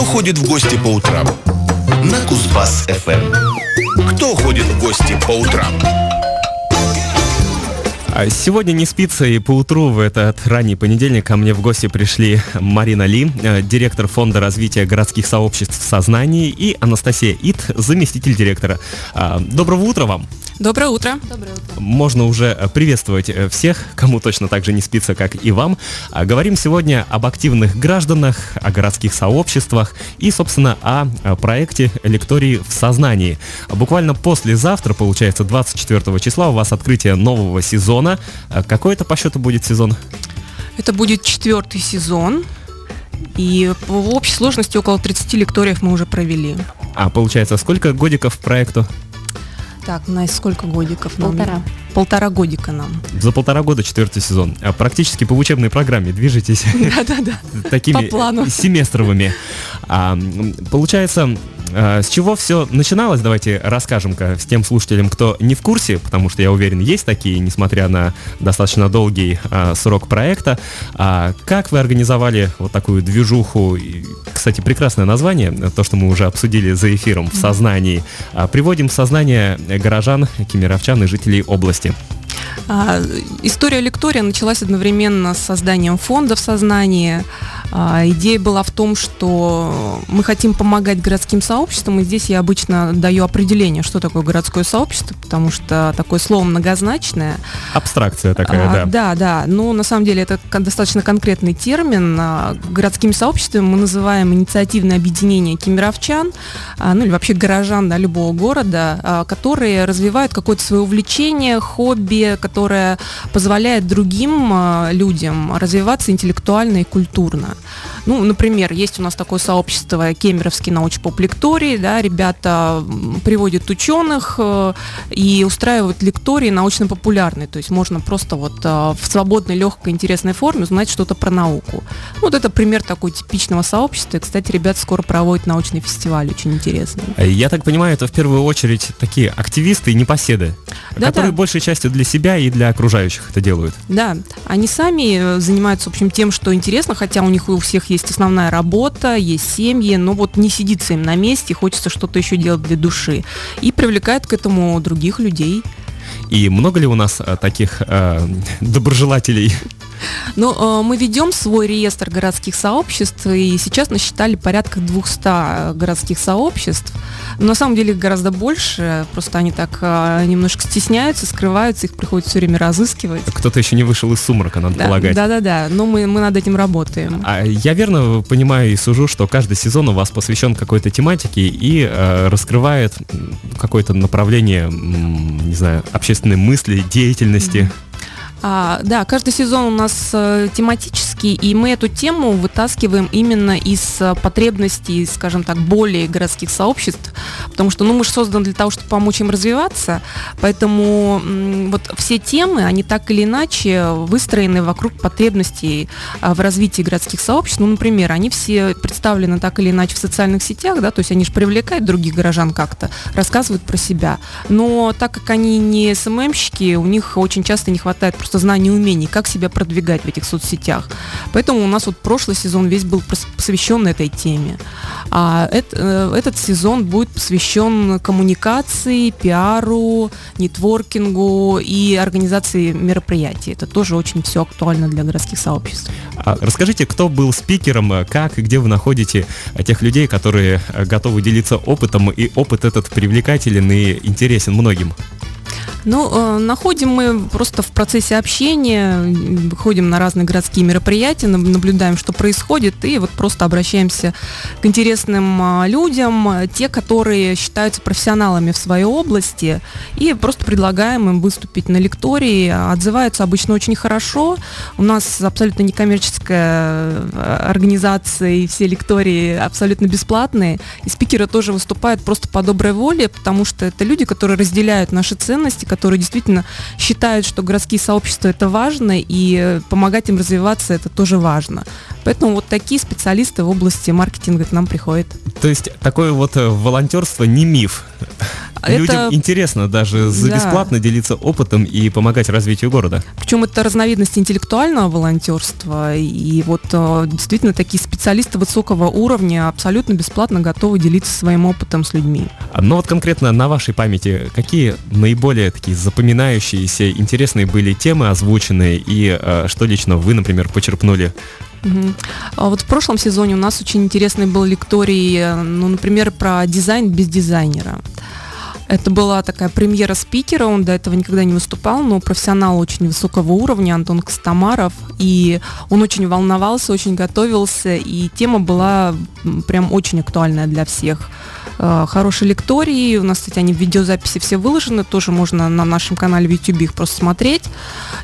Кто ходит в гости по утрам? На Кузбасс-ФМ. Кто ходит в гости по утрам? А Сегодня не спится и поутру в этот ранний понедельник ко мне в гости пришли Марина Ли, э, директор фонда развития городских сообществ в сознании, и Анастасия Ит, заместитель директора. А, Доброго утра вам! Доброе утро. Можно уже э, приветствовать э, всех, кому точно так же не спится, как и вам. А, Говорим сегодня об активных гражданах, о городских сообществах и, собственно, о э, проекте «Лектории в сознании». Буквально послезавтра, получается, 24 числа у вас открытие нового сезона. А Какой это по счету будет сезон? Это будет четвертый сезон. И в общей сложности около 30 лекториев мы уже провели. А, получается, сколько годиков проекту? Так, на сколько годиков нам? Полтора. Полтора годика нам. За полтора года четвертый сезон. А Практически по учебной программе движетесь Да-да-да. такими По плану. семестровыми. А, получается, с чего все начиналось, давайте расскажем-ка с тем слушателям, кто не в курсе, потому что я уверен, есть такие, несмотря на достаточно долгий а, срок проекта. А, как вы организовали вот такую движуху? И, Кстати, прекрасное название, то, что мы уже обсудили за эфиром в сознании. А, Приводим в сознание горожан, кемеровчан и жителей области. А, История лектория началась одновременно с созданием фонда в сознании. А, Идея была в том, что мы хотим помогать городским сообществам, и здесь я обычно даю определение, что такое городское сообщество, потому что такое слово многозначное. Абстракция такая, А, да. Да, да. Но на самом деле это достаточно конкретный термин. А, Городскими сообществами мы называем инициативное объединение кемеровчан, ну или вообще горожан да, любого города, которые развивают какое-то свое увлечение, хобби, которое позволяет другим а, людям развиваться интеллектуально и культурно. Ну, например, есть у нас такое сообщество Кемеровский научпоп лекторий, да, ребята приводят ученых э, и устраивают лектории научно-популярные, то есть можно просто вот э, в свободной, легкой, интересной форме узнать что-то про науку. Ну, Вот это пример такой типичного сообщества. И, кстати, ребята скоро проводят научный фестиваль, очень интересный. Я так понимаю, это в первую очередь такие активисты и непоседы, Да-да. которые большей частью для себя и для окружающих это делают. Да, они сами э, занимаются, в общем, тем, что интересно, хотя у них у всех есть основная работа, есть семьи, но вот не сидится им на месте, хочется что-то еще делать для души. И привлекает к этому других людей. И много ли у нас э, таких э, доброжелателей? Но э, мы ведем свой реестр городских сообществ, и сейчас насчитали порядка 200 городских сообществ. Но на самом деле их гораздо больше, просто они так э, немножко стесняются, скрываются, их приходится все время разыскивать. Кто-то еще не вышел из сумрака, надо Да, полагать. да-да-да, но мы, мы над этим работаем. А я верно понимаю и сужу, что каждый сезон у вас посвящен какой-то тематике и э, раскрывает какое-то направление, не знаю, общественной мысли, деятельности. А, да, каждый сезон у нас э, тематический, и мы эту тему вытаскиваем именно из э, потребностей, скажем так, более городских сообществ, потому что, ну, мы же созданы для того, чтобы помочь им развиваться, поэтому м, вот все темы, они так или иначе выстроены вокруг потребностей а, в развитии городских сообществ. Ну, например, они все представлены так или иначе в социальных сетях, да, то есть они же привлекают других горожан как-то, рассказывают про себя, но так как они не СММщики, у них очень часто не хватает просто знаний и умений, как себя продвигать в этих соцсетях. Поэтому у нас вот прошлый сезон весь был посвящен этой теме. А э, этот сезон будет посвящен коммуникации, пиару, нетворкингу и организации мероприятий. Это тоже очень все актуально для городских сообществ. А расскажите, кто был спикером, э, как и где вы находите э, тех людей, которые готовы делиться опытом, и опыт этот привлекателен и интересен многим? Ну, э, находим мы просто в процессе общения, м, выходим на разные городские мероприятия, наб- наблюдаем, что происходит, и вот просто обращаемся к интересным а, людям, а, те, которые считаются профессионалами в своей области, и просто предлагаем им выступить на лектории. Отзываются обычно очень хорошо. У нас абсолютно некоммерческая э, организация, и все лектории абсолютно бесплатные. И спикеры тоже выступают просто по доброй воле, потому что это люди, которые разделяют наши ценности, которые действительно считают, что городские сообщества это важно, и э, помогать им развиваться это тоже важно. Поэтому вот такие специалисты в области маркетинга к нам приходят. То есть такое вот э, волонтерство не миф. Это- людям интересно даже за Да. бесплатно делиться опытом и помогать развитию города. Причем это разновидность интеллектуального волонтерства. И вот э, действительно такие специалисты высокого уровня абсолютно бесплатно готовы делиться своим опытом с людьми. А, Но вот конкретно на вашей памяти, какие наиболее такие запоминающиеся, интересные были темы озвученные и э, что лично вы, например, почерпнули? Мгм. А вот в прошлом сезоне у нас очень интересный был лекторий, э, ну, например, про дизайн без дизайнера. Это была такая премьера спикера, он до этого никогда не выступал, но профессионал очень высокого уровня, Антон Костомаров, и он очень волновался, очень готовился, и тема была прям очень актуальная для всех. Э, Хороший лекторий, у нас, кстати, они в видеозаписи все выложены, тоже можно на нашем канале в YouTube их просто смотреть.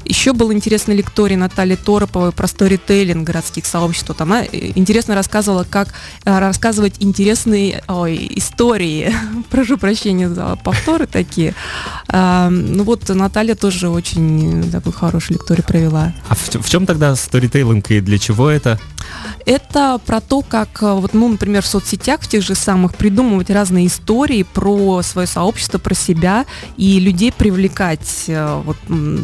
Еще был интересный лекторий Натальи Тороповой про сторителлинг городских сообществ. Вот она э, интересно рассказывала, как э, рассказывать интересные ой, истории. Прошу прощения за повторы такие. Ну вот Наталья тоже очень такой хороший лекторий провела. А в, в чем тогда сторитейлинг и для чего это? Это про то, как, э, вот, ну, например, в соцсетях, в тех же самых, придумывать разные истории про свое сообщество, про себя, и людей привлекать э, вот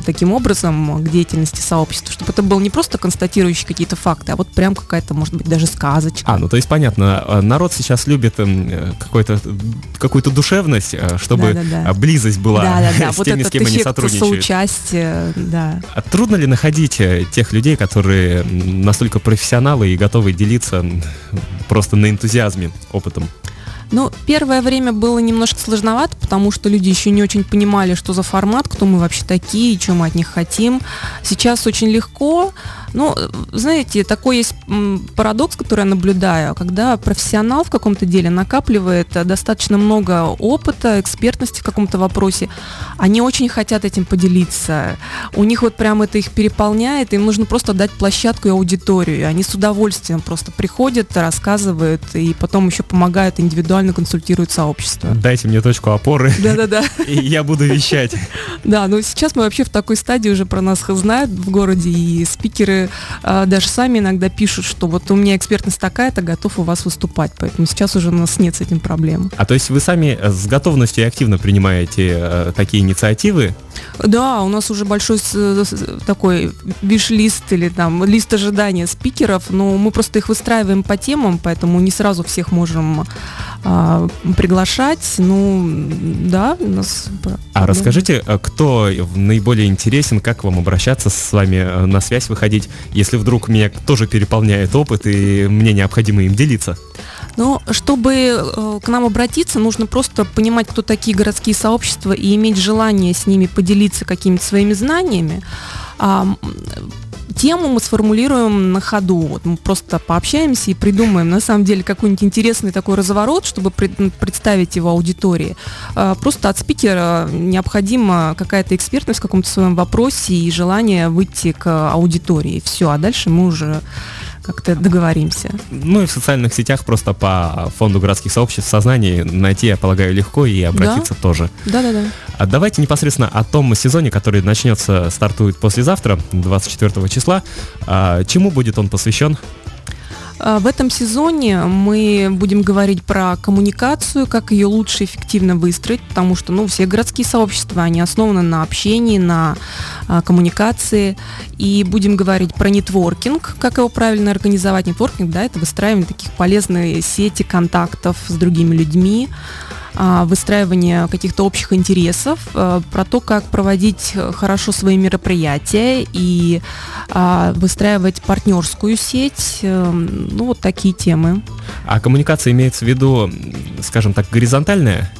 таким образом к деятельности сообщества, чтобы это был не просто констатирующий какие-то факты, а вот прям какая-то, может быть, даже сказочка. А, ну то есть понятно, э, народ сейчас любит эм, какой-то, какую-то душевность, чтобы Да-да-да. э, близость была Да-да-да, с вот теми, с кем они сотрудничают. да. А трудно ли находить э, тех людей, которые настолько профессионалы и готовы делиться просто на энтузиазме опытом? Ну, первое время было немножко сложновато, потому что люди еще не очень понимали, что за формат, кто мы вообще такие, что мы от них хотим. Сейчас очень легко. Ну, знаете, такой есть парадокс, который я наблюдаю, когда профессионал в каком-то деле накапливает э, достаточно много опыта, экспертности в каком-то вопросе, они очень хотят этим поделиться. У них вот прям это их переполняет, им нужно просто дать площадку и аудиторию. И они с удовольствием просто приходят, рассказывают и потом еще помогают индивидуально консультируют сообщество. Дайте мне точку опоры, Да-да-да. и я буду вещать. Да, но сейчас мы вообще в такой стадии уже про нас знают в городе, и спикеры а, даже сами иногда пишут, что вот у меня экспертность такая-то, готов у вас выступать. Поэтому сейчас уже у нас нет с этим проблем. А то есть вы сами э, с готовностью и активно принимаете э, такие инициативы? Да, у нас уже большой с- такой виш-лист или там лист ожидания спикеров, но мы просто их выстраиваем по темам, поэтому не сразу всех можем а, приглашать. Ну, да, у нас... А расскажите, э, кто наиболее интересен, как вам обращаться с вами э, на связь выходить, если вдруг меня тоже переполняет опыт и мне необходимо им делиться? Но чтобы э, к нам обратиться, нужно просто понимать, кто такие городские сообщества и иметь желание с ними поделиться какими-то своими знаниями. Тему мы сформулируем на ходу. Вот мы просто пообщаемся и придумаем на самом деле какой-нибудь интересный такой разворот, чтобы представить его аудитории. А, Просто от спикера необходима какая-то экспертность в каком-то своем вопросе и желание выйти к аудитории. Все, а дальше мы уже как-то договоримся. Ну и в социальных сетях просто по фонду городских сообществ сознания найти, я полагаю, легко и обратиться тоже. Да-да-да. А давайте непосредственно о том сезоне, который начнется, стартует послезавтра, 24 числа. А, чему будет он посвящен? А, В этом сезоне мы будем говорить про коммуникацию, как ее лучше эффективно выстроить, потому что ну, все городские сообщества, они основаны на общении, на а, коммуникации. И будем говорить про нетворкинг, как его правильно организовать. Нетворкинг, да, это выстраивание таких полезных сети контактов с другими людьми, выстраивание каких-то общих интересов, а, про то, как проводить э, хорошо свои мероприятия и а, выстраивать партнерскую сеть, э, ну вот такие темы. А коммуникация имеется в виду, скажем так, горизонтальная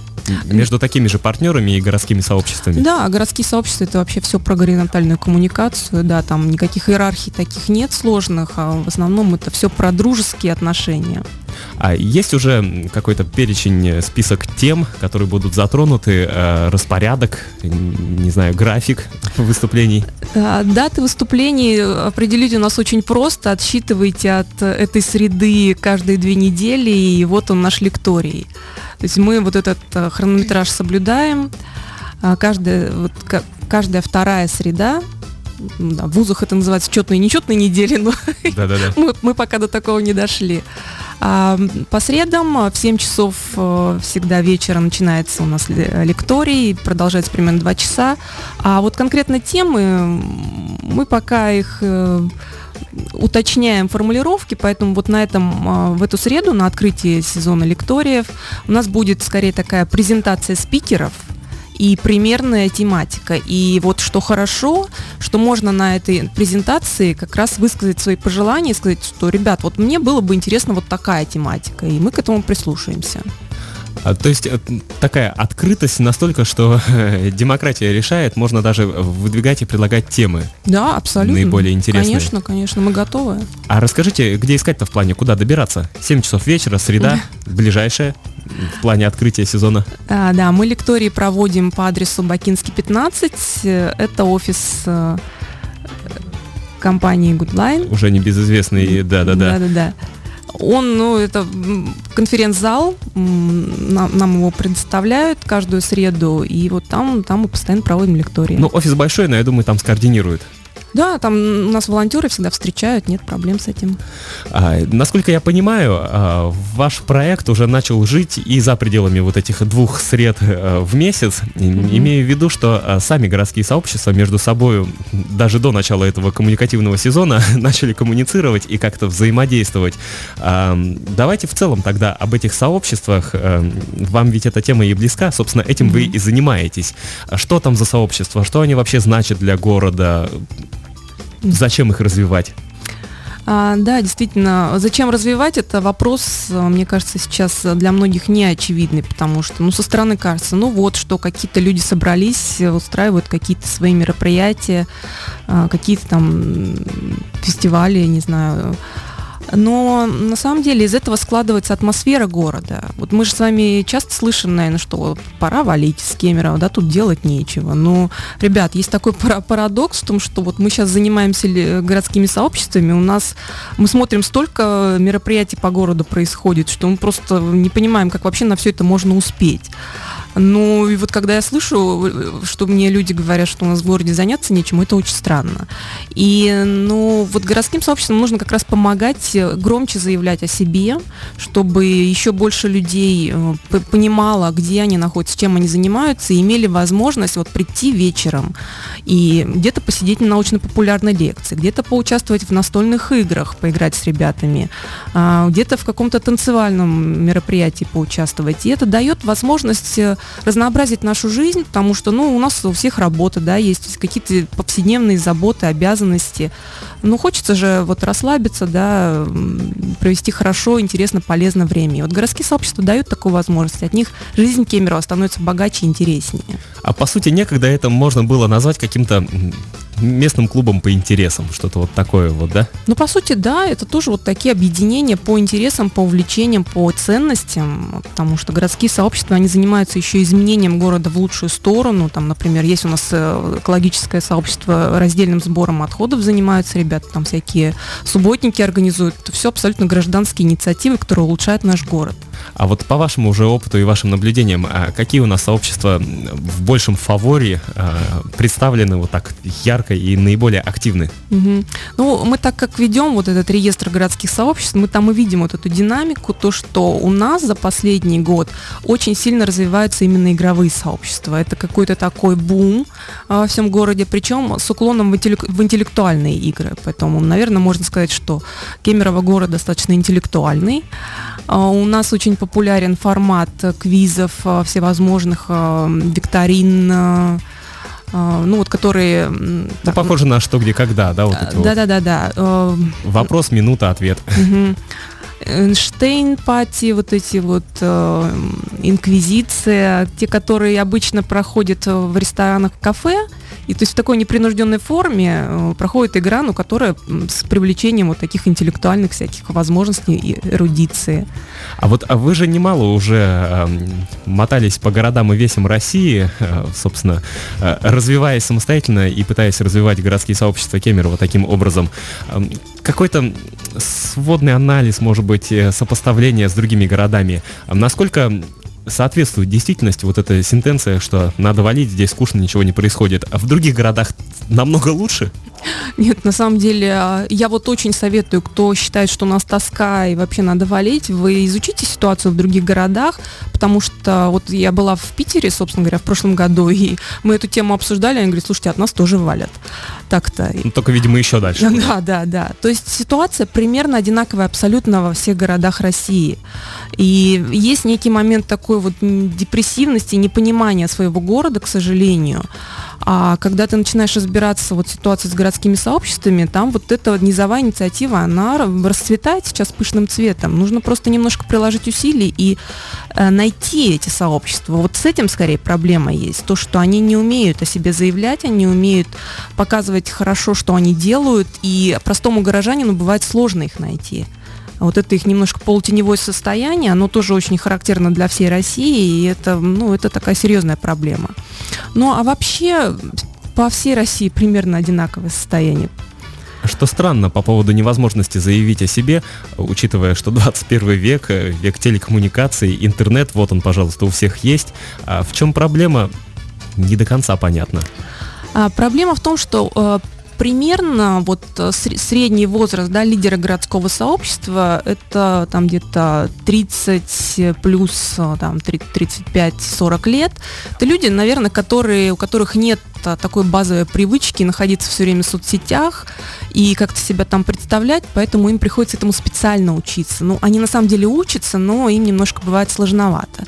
между такими же партнерами и городскими сообществами? Да, городские сообщества это вообще все про горизонтальную коммуникацию, да, там никаких иерархий таких нет сложных, а в основном это все про дружеские отношения. А есть уже какой-то перечень, э, список тем, которые будут затронуты, э, распорядок, не знаю, график выступлений? А, Даты выступлений определить у нас очень просто. Отсчитывайте от э, этой среды каждые две недели, и вот он наш лекторий. То есть мы вот этот э, хронометраж соблюдаем. Каждая, вот, ка- каждая вторая среда да, в вузах это называется четные и нечетные недели, но мы, мы пока до такого не дошли. А, по средам в 7 часов э, всегда вечера начинается у нас ле- лекторий, продолжается примерно 2 часа. А вот конкретно темы, мы пока их э, уточняем формулировки, поэтому вот на этом, а, в эту среду, на открытии сезона лекториев, у нас будет скорее такая презентация спикеров, и примерная тематика. И вот что хорошо, что можно на этой презентации как раз высказать свои пожелания сказать, что, ребят, вот мне было бы интересно вот такая тематика, и мы к этому прислушаемся. А, то есть э, такая открытость настолько, что э, демократия решает, можно даже выдвигать и предлагать темы. Да, абсолютно. Наиболее интересные. Конечно, конечно, мы готовы. А расскажите, где искать-то в плане, куда добираться? 7 часов вечера, среда, ближайшая, в плане открытия сезона. А, да, мы лектории проводим по адресу Бакинский 15. Э, Это офис э, компании Goodline. Уже небезызвестный, да-да-да. Да-да-да. Он, ну, это конференц-зал, нам, нам его предоставляют каждую среду, и вот там, там мы постоянно проводим лектории. Ну, офис большой, но я думаю, там скоординируют. Да, там у нас волонтеры всегда встречают, нет проблем с этим. А, насколько я понимаю, а, ваш проект уже начал жить и за пределами вот этих двух сред э, в месяц, И- имея в виду, что а, сами городские сообщества между собой даже до начала этого коммуникативного сезона начали коммуницировать и как-то взаимодействовать. А, Давайте в целом тогда об этих сообществах. э, Вам ведь эта тема и близка, собственно, этим вы и занимаетесь. Что там за сообщества, что они вообще значат для города, зачем их развивать? А, да, действительно, зачем развивать это вопрос, а, мне кажется, сейчас для многих не очевидный, потому что, ну, со стороны кажется, ну вот, что какие-то люди собрались, э, устраивают какие-то свои мероприятия, а, какие-то там фестивали, не знаю. Но на самом деле из этого складывается атмосфера города. Вот мы же с вами часто слышим, наверное, что пора валить с Кемерово, да, тут делать нечего. Но, ребят, есть такой пара- парадокс в том, что вот мы сейчас занимаемся ли- городскими сообществами, у нас мы смотрим столько мероприятий по городу происходит, что мы просто не понимаем, как вообще на все это можно успеть. Ну, и вот когда я слышу, э, что мне люди говорят, что у нас в городе заняться нечем, это очень странно. И, ну, вот городским сообществам нужно как раз помогать э, громче заявлять о себе, чтобы еще больше людей э, понимало, где они находятся, чем они занимаются, и имели возможность вот прийти вечером и где-то посидеть на научно-популярной лекции, где-то поучаствовать в настольных играх, поиграть с ребятами, а, где-то в каком-то танцевальном мероприятии поучаствовать. И это дает возможность разнообразить нашу жизнь, потому что, ну, у нас у всех работа, да, есть какие-то повседневные заботы, обязанности. Ну, хочется же вот расслабиться, да, провести хорошо, интересно, полезно время. И вот городские сообщества дают такую возможность. От них жизнь Кемерово становится богаче и интереснее. А по сути, некогда это можно было назвать каким-то местным клубом по интересам, что-то вот такое вот, да? Ну, по сути, да, это тоже вот такие объединения по интересам, по увлечениям, по ценностям, потому что городские сообщества, они занимаются еще изменением города в лучшую сторону. Там, например, есть у нас э, экологическое сообщество раздельным сбором отходов занимаются ребята, там всякие субботники организуют. Это все абсолютно гражданские инициативы, которые улучшают наш город. А вот по вашему уже опыту и вашим наблюдениям, а какие у нас сообщества в большем фаворе а, представлены вот так ярко и наиболее активны? Мгм. Ну, мы так как ведем вот этот реестр городских сообществ, мы там и видим вот эту динамику, то, что у нас за последний год очень сильно развиваются именно игровые сообщества. Это какой-то такой бум а, во всем городе, причем с уклоном в, интеллек- в интеллектуальные игры. Поэтому, наверное, можно сказать, что Кемерово город достаточно интеллектуальный. А, У нас очень популярен формат э, квизов, э, всевозможных э, викторин, ну вот которые... Ну, так, похоже на что, где, когда, да, вот эти вот. да, да, да, да. Вопрос, минута, ответ. мгм. Эйнштейн пати, вот эти вот э, инквизиция, те, которые обычно проходят в ресторанах, кафе, и то есть в такой непринужденной форме э, проходит игра, ну, которая с привлечением вот таких интеллектуальных всяких возможностей и эрудиции. А вот а вы же немало уже эм, мотались по городам и весям России, э, собственно, э, развиваясь самостоятельно и пытаясь развивать городские сообщества Кемерово таким образом. Эм, какой-то сводный анализ, может быть, э, сопоставление с другими городами. Насколько соответствует действительности вот эта сентенция, что надо валить, здесь скучно, ничего не происходит. А в других городах намного лучше? Нет, на самом деле, а, я вот очень советую, кто считает, что у нас тоска и вообще надо валить, вы изучите ситуацию в других городах, потому что вот я была в Питере, собственно говоря, в прошлом году, и мы эту тему обсуждали, они говорят, слушайте, от нас тоже валят. Так-то. Ну, только, видимо, еще дальше. Да, да, да. То есть ситуация примерно одинаковая абсолютно во всех городах России. И есть некий момент такой вот депрессивности, непонимания своего города, к сожалению. А когда ты начинаешь разбираться вот ситуации с городскими сообществами, там вот эта вот низовая инициатива, она расцветает сейчас пышным цветом. Нужно просто немножко приложить усилий и э, найти эти сообщества. Вот с этим скорее проблема есть. То, что они не умеют о себе заявлять, они умеют показывать хорошо, что они делают, и простому горожанину бывает сложно их найти вот это их немножко полутеневое состояние, оно тоже очень характерно для всей России, и это, ну, это такая серьезная проблема. Ну, а вообще по всей России примерно одинаковое состояние. Что странно по поводу невозможности заявить о себе, учитывая, что 21 век, э, век телекоммуникаций, интернет, вот он, пожалуйста, у всех есть. А в чем проблема, не до конца понятно. А, проблема в том, что э, примерно вот э, средний возраст да, лидера городского сообщества это там где-то 30 плюс э, там 35-40 лет. Это люди, наверное, которые, у которых нет такой базовой привычки находиться все время в соцсетях и как-то себя там представлять, поэтому им приходится этому специально учиться. Ну, они на самом деле учатся, но им немножко бывает сложновато.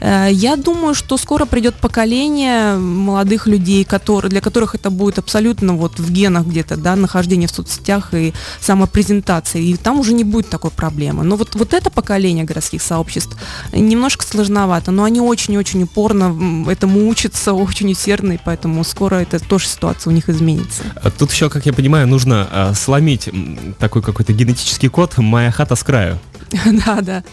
Э, я думаю, что скоро придет поколение молодых людей, которые, для которых это будет абсолютно вот в генах где-то, да, нахождение в соцсетях и самопрезентация, и там уже не будет такой проблемы. Но вот, вот это поколение городских сообществ немножко сложновато, но они очень-очень упорно этому учатся, очень усердно, и поэтому скоро это тоже ситуация у них изменится. А тут еще, как я понимаю, нужно а, сломить такой какой-то генетический код «моя хата с краю». Да, да.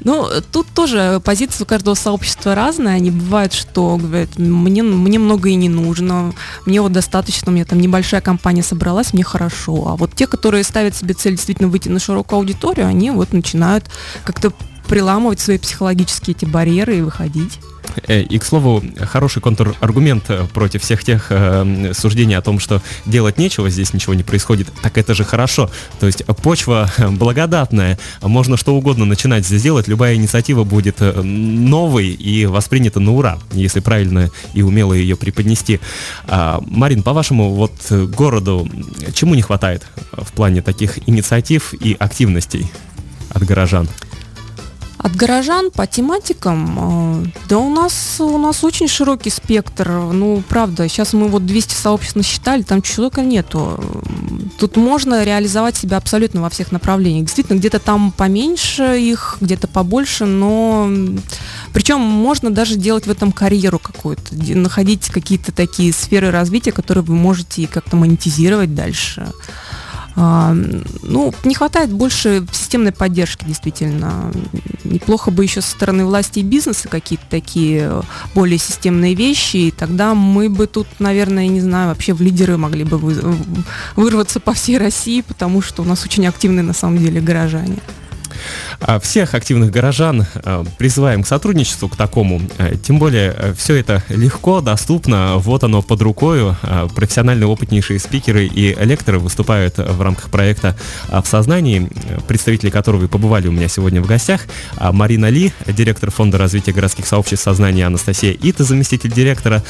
Ну, тут тоже позиции у каждого сообщества разные. Они бывают, что говорят, мне, мне много и не нужно, мне вот достаточно, у меня там небольшая компания собралась, мне хорошо. А вот те, которые ставят себе цель действительно выйти на широкую аудиторию, они вот начинают как-то приламывать свои психологические эти барьеры и выходить. Э, и, к слову, хороший контраргумент э, против всех тех э, суждений о том, что делать нечего, здесь ничего не происходит, так это же хорошо. То есть почва благодатная, можно что угодно начинать здесь делать, любая инициатива будет э, новой и воспринята на ура, если правильно и умело ее преподнести. А, Марин, по-вашему, вот городу чему не хватает в плане таких инициатив и активностей от горожан? От горожан по тематикам, э, да у нас, у нас очень широкий спектр. Ну, правда, сейчас мы вот 200 сообществ насчитали, там человека нету. Тут можно реализовать себя абсолютно во всех направлениях. Действительно, где-то там поменьше их, где-то побольше, но причем можно даже делать в этом карьеру какую-то, находить какие-то такие сферы развития, которые вы можете как-то монетизировать дальше. А, ну, не хватает больше системной поддержки, действительно. Неплохо бы еще со стороны власти и бизнеса какие-то такие более системные вещи, и тогда мы бы тут, наверное, не знаю, вообще в лидеры могли бы вырваться по всей России, потому что у нас очень активные на самом деле горожане. А всех активных горожан а, призываем к сотрудничеству, к такому. А, тем более, все это легко, доступно, вот оно под рукой. Профессиональные опытнейшие спикеры и лекторы выступают в рамках проекта «В сознании», представители которого и побывали у меня сегодня в гостях. Марина Ли, директор Фонда развития городских сообществ сознания, Анастасия Ита, заместитель директора.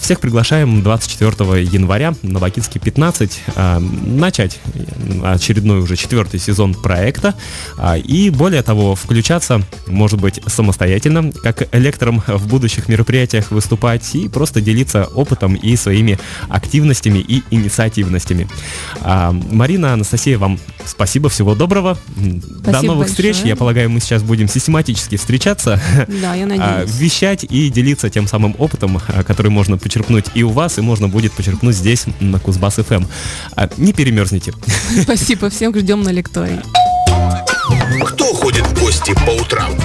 Всех приглашаем 24 января на Бакинске 15 начать очередной уже четвертый сезон проекта. И более того, включаться, может быть, самостоятельно, как лектором в будущих мероприятиях выступать и просто делиться опытом и своими активностями и инициативностями. А, Марина, Анастасия, вам спасибо, всего доброго. Спасибо До новых большое. встреч. Я полагаю, мы сейчас будем систематически встречаться, да, я надеюсь. вещать и делиться тем самым опытом, который можно почерпнуть и у вас, и можно будет почерпнуть здесь, на Кузбасс ФМ. Не перемерзните. Спасибо, всем ждем на лектории. Кто ходит в гости по утрам?